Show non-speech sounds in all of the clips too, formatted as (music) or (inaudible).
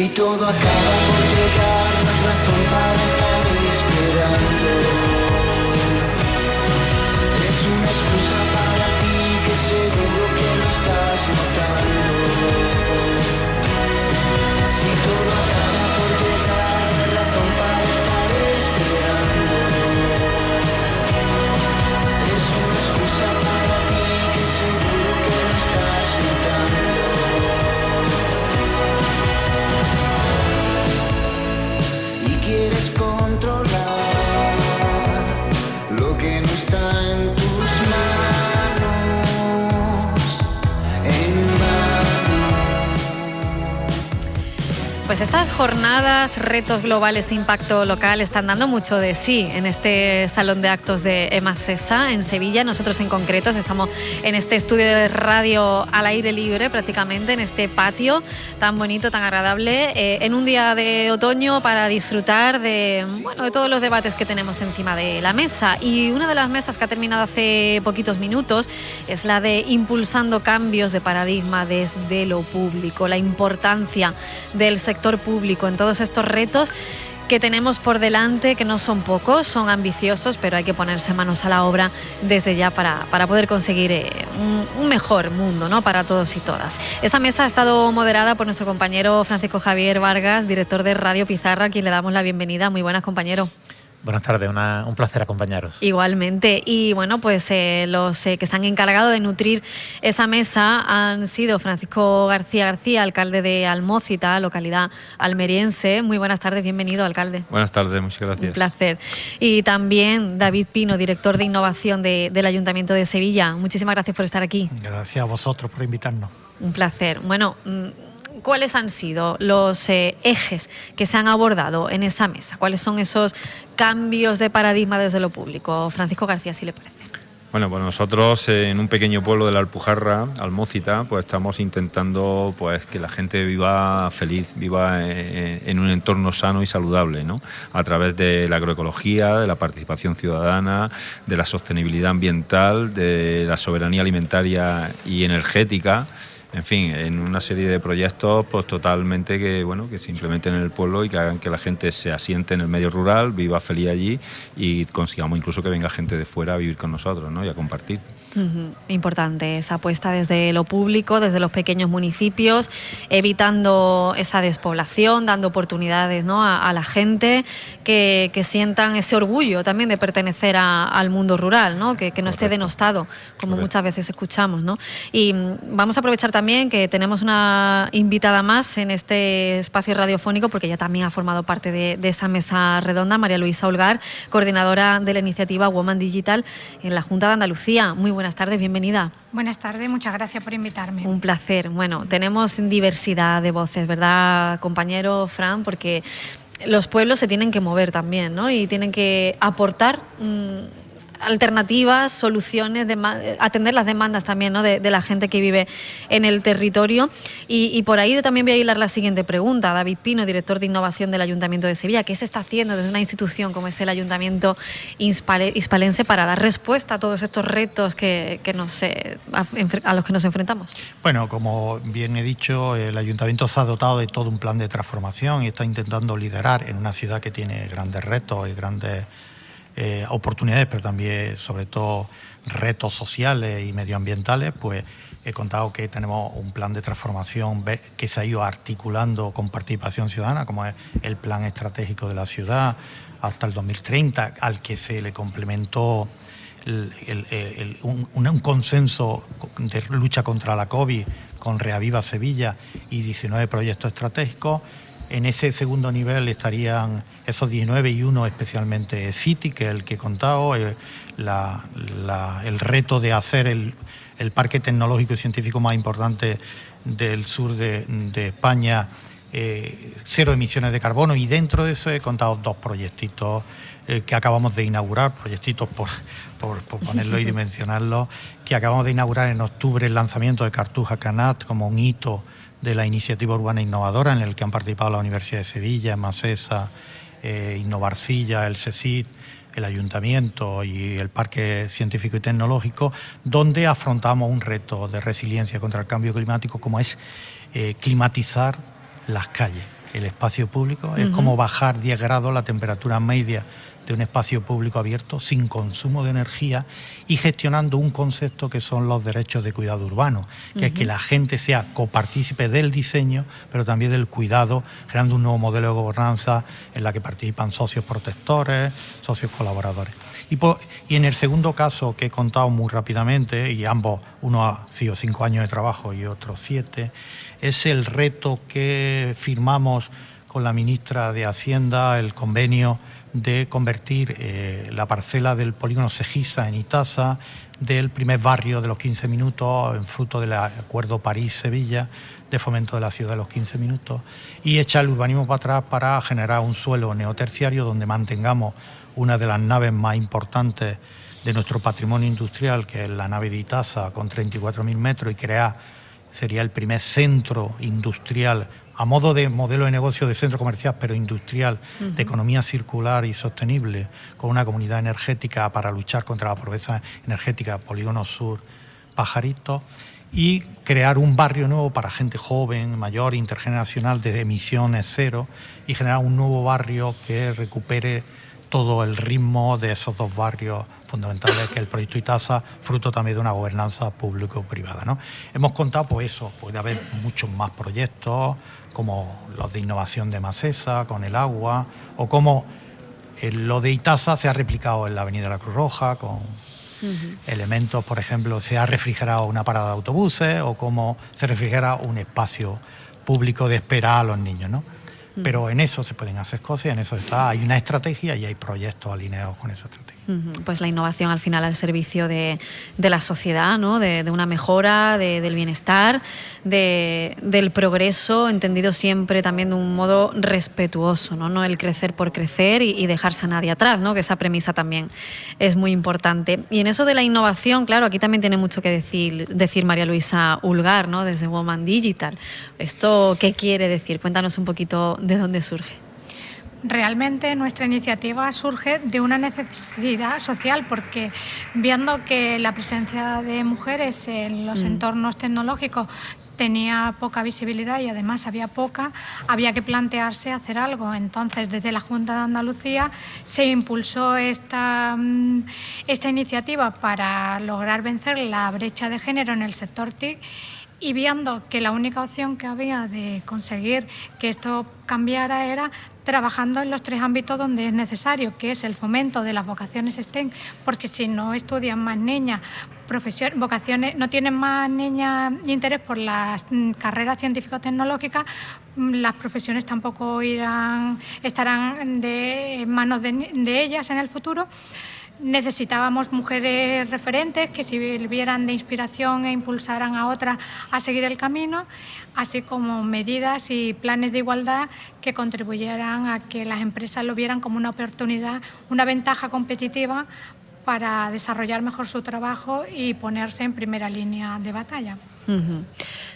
Si todo acaba por llegar, hay razón Pues estas jornadas, retos globales impacto local están dando mucho de sí en este salón de actos de Emasesa en Sevilla. Nosotros en concreto estamos en este estudio de radio al aire libre prácticamente, en este patio tan bonito, tan agradable, eh, en un día de otoño para disfrutar de, bueno, de todos los debates que tenemos encima de la mesa. Y una de las mesas que ha terminado hace poquitos minutos es la de impulsando cambios de paradigma desde lo público, la importancia del sector público en todos estos retos que tenemos por delante, que no son pocos, son ambiciosos, pero hay que ponerse manos a la obra desde ya para, para poder conseguir eh, un, un mejor mundo ¿no? para todos y todas. Esa mesa ha estado moderada por nuestro compañero Francisco Javier Vargas, director de Radio Pizarra, a quien le damos la bienvenida. Muy buenas, compañero. Buenas tardes, una- un placer acompañaros. Igualmente. Y bueno, pues eh, los eh, que están encargados de nutrir esa mesa han sido Francisco García García, alcalde de Almócita, localidad almeriense. Muy buenas tardes, bienvenido, alcalde. Buenas tardes, muchas gracias. Un placer. Y también David Pino, director de innovación de- del Ayuntamiento de Sevilla. Muchísimas gracias por estar aquí. Gracias a vosotros por invitarnos. Un placer. Bueno, mm, ¿cuáles han sido los eh, ejes que se han abordado en esa mesa? ¿Cuáles son esos cambios de paradigma desde lo público? Francisco García, si le parece. Bueno, pues nosotros eh, en un pequeño pueblo de la Alpujarra, Almócita, pues estamos intentando pues que la gente viva feliz, viva eh, en un entorno sano y saludable, ¿no? A través de la agroecología, de la participación ciudadana, de la sostenibilidad ambiental, de la soberanía alimentaria y energética. En fin, en una serie de proyectos pues totalmente que bueno que se implementen en el pueblo y que hagan que la gente se asiente en el medio rural, viva feliz allí y consigamos incluso que venga gente de fuera a vivir con nosotros ¿no? y a compartir. Importante esa apuesta desde lo público, desde los pequeños municipios, evitando esa despoblación, dando oportunidades ¿no? a, a la gente que, que sientan ese orgullo también de pertenecer a- al mundo rural, ¿no? que, que no esté denostado, como muchas veces escuchamos. ¿no? Y mm, vamos a aprovechar también que tenemos una invitada más en este espacio radiofónico, porque ella también ha formado parte de, de esa mesa redonda, María Luisa Holgar, coordinadora de la iniciativa Woman Digital en la Junta de Andalucía. Muy buenas tardes, bienvenida. Buenas tardes, muchas gracias por invitarme. Un placer. Bueno, tenemos diversidad de voces, ¿verdad, compañero Fran? Porque los pueblos se tienen que mover también, ¿no? Y tienen que aportar alternativas, soluciones, atender las demandas también ¿no? de, la gente que vive en el territorio. Y, por ahí también voy a hilar la siguiente pregunta. David Pino, director de innovación del Ayuntamiento de Sevilla, ¿qué se está haciendo desde una institución como es el Ayuntamiento hispale- hispalense para dar respuesta a todos estos retos que, nos, eh, a los que nos enfrentamos? Bueno, como bien he dicho, el ayuntamiento se ha dotado de todo un plan de transformación y está intentando liderar en una ciudad que tiene grandes retos y grandes eh, oportunidades, pero también, sobre todo, retos sociales y medioambientales, pues he contado que tenemos un plan de transformación que se ha ido articulando con participación ciudadana, como es el plan estratégico de la ciudad hasta el 2030, al que se le complementó un consenso de lucha contra la COVID con Reaviva Sevilla y 19 proyectos estratégicos. En ese segundo nivel estarían esos 19 y uno especialmente City, que es el que he contado, eh, la- la- el reto de hacer el, el parque tecnológico y científico más importante del sur de, de España, eh, cero emisiones de carbono, y dentro de eso he contado dos proyectitos eh, que acabamos de inaugurar, proyectitos por, por, por ponerlo y (laughs) dimensionarlo, que acabamos de inaugurar en octubre el lanzamiento de Cartuja Canat como un hito de la iniciativa urbana innovadora en el que han participado la Universidad de Sevilla, Masesa, eh, Innovarcilla, el CECIT, el Ayuntamiento y el Parque Científico y Tecnológico, donde afrontamos un reto de resiliencia contra el cambio climático como es eh, climatizar las calles. el espacio público, es como bajar 10 grados la temperatura media de un espacio público abierto sin consumo de energía y gestionando un concepto que son los derechos de cuidado urbano, que es que la gente sea copartícipe del diseño, pero también del cuidado, generando un nuevo modelo de gobernanza en la que participan socios protectores, socios colaboradores. Y, y, en el segundo caso que he contado muy rápidamente, y ambos, uno ha sido cinco años de trabajo y otro siete, es el reto que firmamos con la ministra de Hacienda, el convenio de convertir eh, la parcela del polígono Sejisa en Itasa, del primer barrio de los 15 minutos, en fruto del acuerdo París-Sevilla, de fomento de la ciudad de los 15 minutos, y echar el urbanismo para atrás para generar un suelo neoterciario donde mantengamos una de las naves más importantes de nuestro patrimonio industrial, que es la nave de Itasa, con 34.000 metros, y crear, sería el primer centro industrial a modo de modelo de negocio de centro comercial, pero industrial, de economía circular y sostenible, con una comunidad energética para luchar contra la pobreza energética, Polígono Sur, Pajarito, y crear un barrio nuevo para gente joven, mayor, intergeneracional, de emisiones cero, y generar un nuevo barrio que recupere todo el ritmo de esos dos barrios fundamentales que el proyecto ITASA, fruto también de una gobernanza público-privada. ¿no? Hemos contado, pues eso, puede haber muchos más proyectos, como los de innovación de Macesa, con el agua, o como lo de Itasa se ha replicado en la Avenida de la Cruz Roja, con elementos, por ejemplo, se ha refrigerado una parada de autobuses, o como se refrigera un espacio público de espera a los niños, ¿no? Pero en eso se pueden hacer cosas, en eso está, hay una estrategia y hay proyectos alineados con esa estrategia. Pues la innovación al final al servicio de, la sociedad, ¿no? de, una mejora, del bienestar, del progreso, entendido siempre también de un modo respetuoso, no, no el crecer por crecer y, dejarse a nadie atrás, ¿no? que esa premisa también es muy importante. Y en eso de la innovación, claro, aquí también tiene mucho que decir, decir María Luisa Ulgar, ¿no? desde Woman Digital. ¿Esto qué quiere decir? Cuéntanos un poquito de dónde surge. Realmente nuestra iniciativa surge de una necesidad social porque viendo que la presencia de mujeres en los mm. entornos tecnológicos tenía poca visibilidad y además había poca, había que plantearse hacer algo. Entonces, desde la Junta de Andalucía se impulsó esta, mm, esta iniciativa para lograr vencer la brecha de género en el sector TIC y viendo que la única opción que había de conseguir que esto cambiara era trabajando en los tres ámbitos donde es necesario, que es el fomento de las vocaciones STEM, porque si no estudian más niñas, vocaciones, no tienen más niñas interés por las mm, carreras científico-tecnológicas, mm, las profesiones tampoco irán, estarán de manos de ellas en el futuro necesitábamos mujeres referentes que sirvieran de inspiración e impulsaran a otras a seguir el camino, así como medidas y planes de igualdad que contribuyeran a que las empresas lo vieran como una oportunidad, una ventaja competitiva para desarrollar mejor su trabajo y ponerse en primera línea de batalla.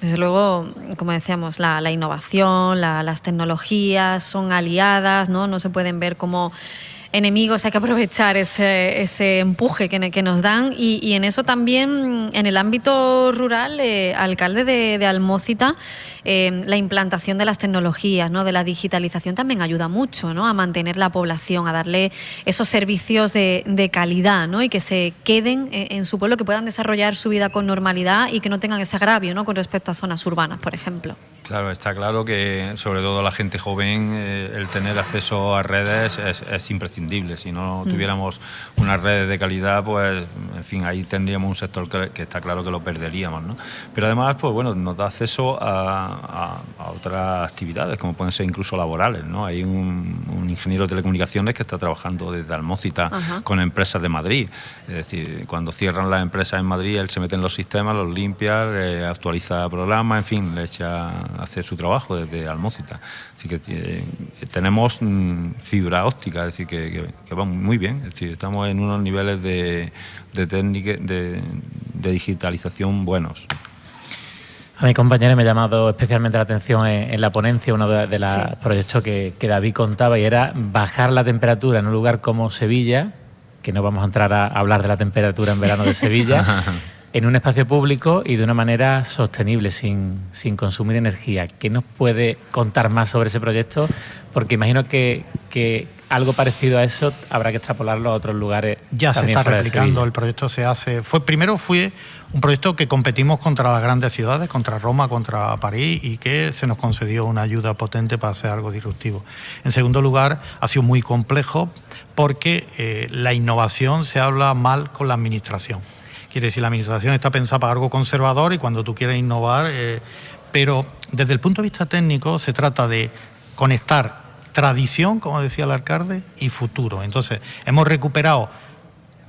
Desde luego, como decíamos, la, innovación, las tecnologías son aliadas, ¿no? no se pueden ver como enemigos, hay que aprovechar ese, ese empuje que, que, nos dan y, en eso también, en el ámbito rural, eh, alcalde de, de Almócita, eh, la implantación de las tecnologías, ¿no? de la digitalización también ayuda mucho ¿no? a mantener la población, a darle esos servicios de, de calidad ¿no? y que se queden eh, en su pueblo, que puedan desarrollar su vida con normalidad y que no tengan ese agravio ¿no? con respecto a zonas urbanas, por ejemplo. Claro, está claro que sobre todo la gente joven eh, el tener acceso a redes es, imprescindible. Si no mm. tuviéramos unas redes de calidad, pues en fin, ahí tendríamos un sector que, está claro que lo perderíamos. ¿no? Pero además, pues bueno, nos da acceso a, otras actividades, como pueden ser incluso laborales. ¿no? Hay un, ingeniero de telecomunicaciones que está trabajando desde Almócita con empresas de Madrid. Es decir, cuando cierran las empresas en Madrid, él se mete en los sistemas, los limpia, actualiza programas, en fin, le echa hacer su trabajo desde Almócita. Así que eh, tenemos mm, fibra óptica, es decir, que, que, va muy bien. Es decir, estamos en unos niveles de, de, técnica, de, digitalización buenos. A mi compañera me ha llamado especialmente la atención en, la ponencia uno de, los proyectos que, que, David contaba y era bajar la temperatura en un lugar como Sevilla, que no vamos a entrar a hablar de la temperatura en verano de Sevilla, (laughs) en un espacio público y de una manera sostenible, sin, sin consumir energía. ¿Qué nos puede contar más sobre ese proyecto? Porque imagino que, que algo parecido a eso habrá que extrapolarlo a otros lugares. Ya se está replicando, el proyecto se hace. Fue primero fue un proyecto que competimos contra las grandes ciudades, contra Roma, contra París, y que se nos concedió una ayuda potente para hacer algo disruptivo. En segundo lugar, ha sido muy complejo porque eh, la innovación se habla mal con la administración. Quiere decir, la administración está pensada para algo conservador y cuando tú quieres innovar, eh, pero desde el punto de vista técnico se trata de conectar tradición, como decía el alcalde, y futuro. Entonces, hemos recuperado,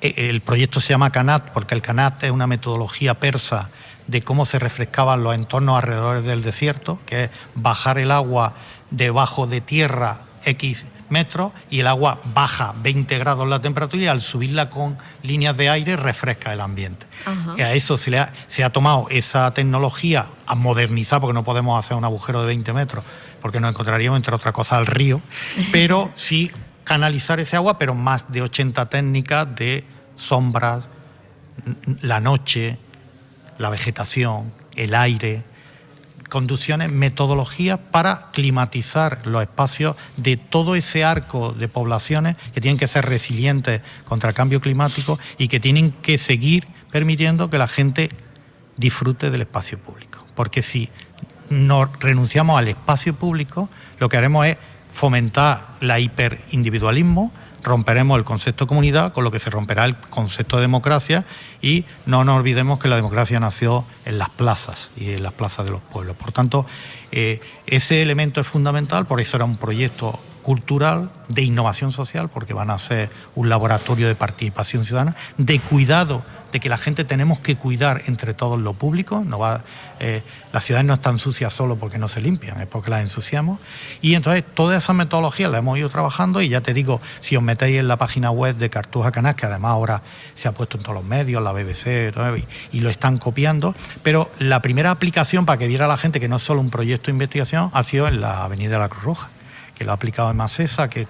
eh, el proyecto se llama Canat, porque el Canat es una metodología persa de cómo se refrescaban los entornos alrededor del desierto, que es bajar el agua debajo de tierra X metros y el agua baja 20 grados la temperatura y al subirla con líneas de aire refresca el ambiente. Y a eso se, le ha, se ha tomado esa tecnología a modernizar, porque no podemos hacer un agujero de 20 metros, porque nos encontraríamos, entre otras cosas, al río, (laughs) pero sí canalizar ese agua, pero más de 80 técnicas de sombras, la noche, la vegetación, el aire, conducciones, metodologías para climatizar los espacios de todo ese arco de poblaciones que tienen que ser resilientes contra el cambio climático y que tienen que seguir permitiendo que la gente disfrute del espacio público. Porque si no renunciamos al espacio público, lo que haremos es fomentar la hiperindividualismo, romperemos el concepto de comunidad, con lo que se romperá el concepto de democracia y no nos olvidemos que la democracia nació en las plazas y en las plazas de los pueblos. Por tanto, eh, ese elemento es fundamental, por eso era un proyecto cultural, de innovación social, porque van a ser un laboratorio de participación ciudadana, de cuidado de que la gente tenemos que cuidar entre todos lo público, no va, eh, las ciudades no están sucias solo porque no se limpian, es porque las ensuciamos. Y entonces toda esa metodología la hemos ido trabajando y ya te digo, si os metéis en la página web de Cartuja Canal, que además ahora se ha puesto en todos los medios, la BBC, y, y lo están copiando, pero la primera aplicación para que viera la gente que no es solo un proyecto de investigación ha sido en la Avenida de la Cruz Roja que lo ha aplicado en Macesa, que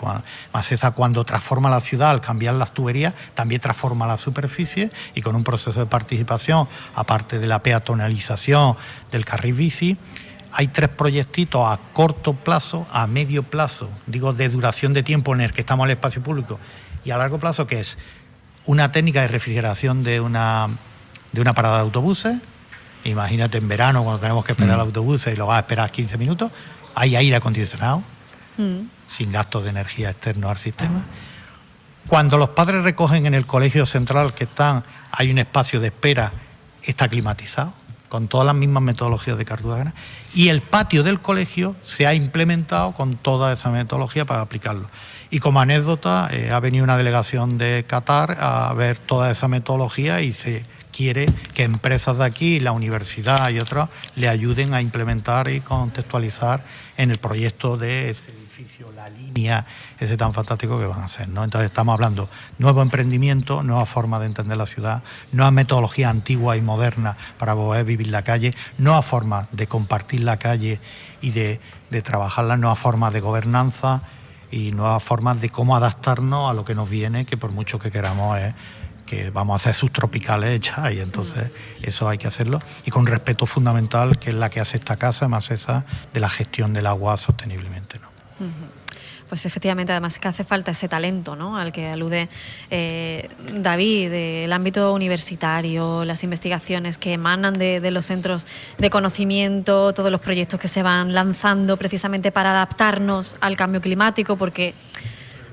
Macesa cuando transforma la ciudad al cambiar las tuberías, también transforma la superficie y con un proceso de participación, aparte de la peatonalización del carril bici, hay tres proyectitos a corto plazo, a medio plazo, digo de duración de tiempo en el que estamos en el espacio público, y a largo plazo, que es una técnica de refrigeración de una, de una parada de autobuses. Imagínate en verano cuando tenemos que esperar el mm. autobús y lo vas a esperar 15 minutos, hay aire acondicionado, Mm. sin gastos de energía externos al sistema. Cuando los padres recogen en el colegio central que están, hay un espacio de espera, está climatizado, con todas las mismas metodologías de Cartagena, y el patio del colegio se ha implementado con toda esa metodología para aplicarlo. Y como anécdota, eh, ha venido una delegación de Qatar a ver toda esa metodología y se quiere que empresas de aquí, la universidad y otras, le ayuden a implementar y contextualizar en el proyecto de la línea, ese tan fantástico que van a hacer. ¿no? Entonces estamos hablando nuevo emprendimiento, nueva forma de entender la ciudad, nueva metodología antigua y moderna para poder vivir la calle, nueva forma de compartir la calle y de, de trabajarla, nueva forma de gobernanza y nuevas formas de cómo adaptarnos a lo que nos viene, que por mucho que queramos es que vamos a hacer subtropicales ya y entonces eso hay que hacerlo y con respeto fundamental que es la que hace esta casa más esa de la gestión del agua sosteniblemente. ¿no? Pues efectivamente, además que hace falta ese talento ¿no? al que alude eh, David, del ámbito universitario, las investigaciones que emanan de, los centros de conocimiento, todos los proyectos que se van lanzando precisamente para adaptarnos al cambio climático, porque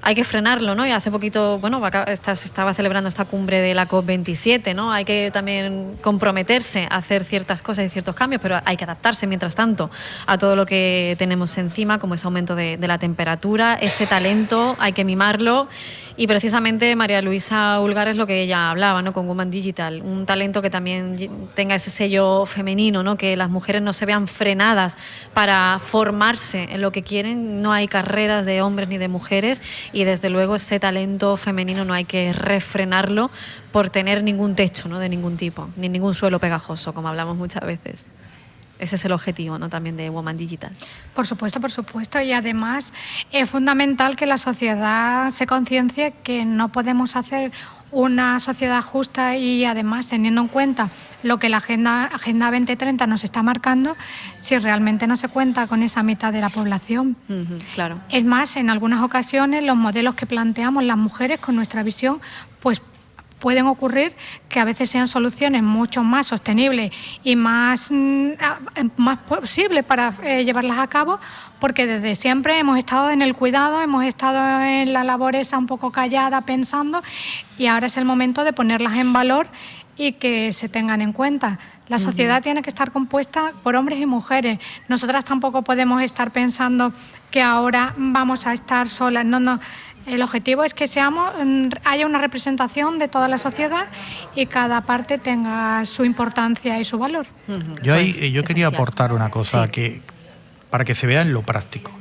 hay que frenarlo, ¿no? Y hace poquito, bueno, se estaba celebrando esta cumbre de la COP27, ¿no? Hay que también comprometerse a hacer ciertas cosas y ciertos cambios, pero hay que adaptarse, mientras tanto, a todo lo que tenemos encima, como ese aumento de, de la temperatura, ese talento, hay que mimarlo y precisamente María Luisa Ulgar es lo que ella hablaba, ¿no? Con Woman Digital, un talento que también tenga ese sello femenino, ¿no? Que las mujeres no se vean frenadas para formarse en lo que quieren. No hay carreras de hombres ni de mujeres y desde luego ese talento femenino no hay que refrenarlo por tener ningún techo, ¿no? De ningún tipo, ni ningún suelo pegajoso, como hablamos muchas veces. Ese es el objetivo ¿no? también de Woman Digital. Por supuesto, por supuesto. Y además es fundamental que la sociedad se conciencie que no podemos hacer una sociedad justa y además teniendo en cuenta lo que la Agenda, Agenda 2030 nos está marcando, si realmente no se cuenta con esa mitad de la población. Claro. Es más, en algunas ocasiones los modelos que planteamos las mujeres con nuestra visión, pues pueden ocurrir que a veces sean soluciones mucho más sostenibles y más, mm, más posibles para eh, llevarlas a cabo, porque desde siempre hemos estado en el cuidado, hemos estado en la labor esa un poco callada pensando y ahora es el momento de ponerlas en valor y que se tengan en cuenta. La sociedad tiene que estar compuesta por hombres y mujeres. Nosotras tampoco podemos estar pensando que ahora vamos a estar solas. No, no. El objetivo es que seamos, mm, haya una representación de toda la sociedad y cada parte tenga su importancia y su valor. Yo, ahí, pues, eh, yo quería aportar una cosa Sí. que para que se vea en lo práctico.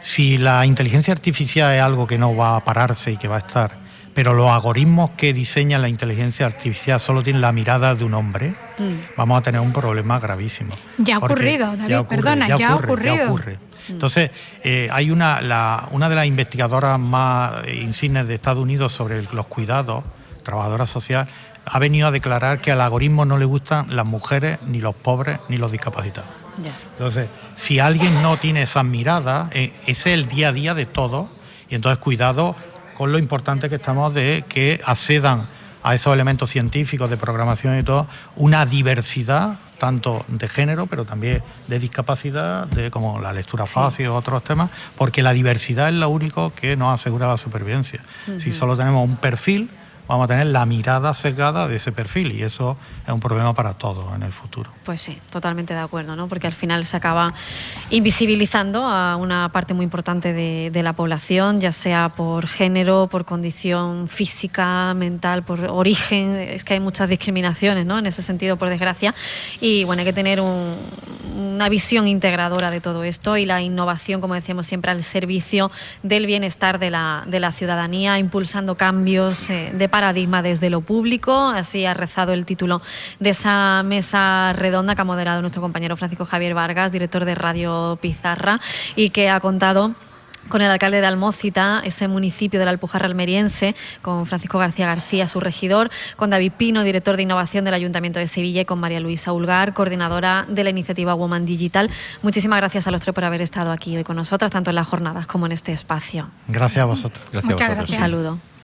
Si la inteligencia artificial es algo que no va a pararse y que va a estar, pero los algoritmos que diseña la inteligencia artificial solo tienen la mirada de un hombre, Mm. vamos a tener un problema gravísimo. Ya ha ocurrido, David, perdona, ya ha ocurrido. ocurre. Entonces, eh, hay una, la- una de las investigadoras más insignes de Estados Unidos sobre los cuidados, trabajadora social, ha venido a declarar que al algoritmo no le gustan las mujeres, ni los pobres, ni los discapacitados. Ya. Entonces, si alguien no tiene esas miradas, eh, ese es el día a día de todos, y entonces cuidado con lo importante que estamos de que accedan a esos elementos científicos de programación y todo, una diversidad tanto de género, pero también de discapacidad, de como la lectura fácil o otros temas, porque la diversidad es lo único que nos asegura la supervivencia. Si solo tenemos un perfil, vamos a tener la mirada sesgada de ese perfil y eso es un problema para todos en el futuro. Pues sí, totalmente de acuerdo, ¿no? Porque al final se acaba invisibilizando a una parte muy importante de, de la población, ya sea por género, por condición física, mental, por origen. Es que hay muchas discriminaciones, ¿no? En ese sentido, por desgracia. Y bueno, hay que tener un- una visión integradora de todo esto y la innovación, como decíamos siempre, al servicio del bienestar de la, de la ciudadanía, impulsando cambios eh, de paradigma desde lo público. Así ha rezado el título de esa mesa redonda que ha moderado nuestro compañero Francisco Javier Vargas, director de Radio Pizarra, y que ha contado con el alcalde de Almócita, ese municipio de la Alpujarra almeriense, con Francisco García García, su regidor, con David Pino, director de innovación del Ayuntamiento de Sevilla, y con María Luisa Ulgar, coordinadora de la iniciativa Woman Digital. Muchísimas gracias a los tres por haber estado aquí hoy con nosotras, tanto en las jornadas como en este espacio. Gracias a vosotros. Gracias Muchas a vosotros. Un Gracias. saludo.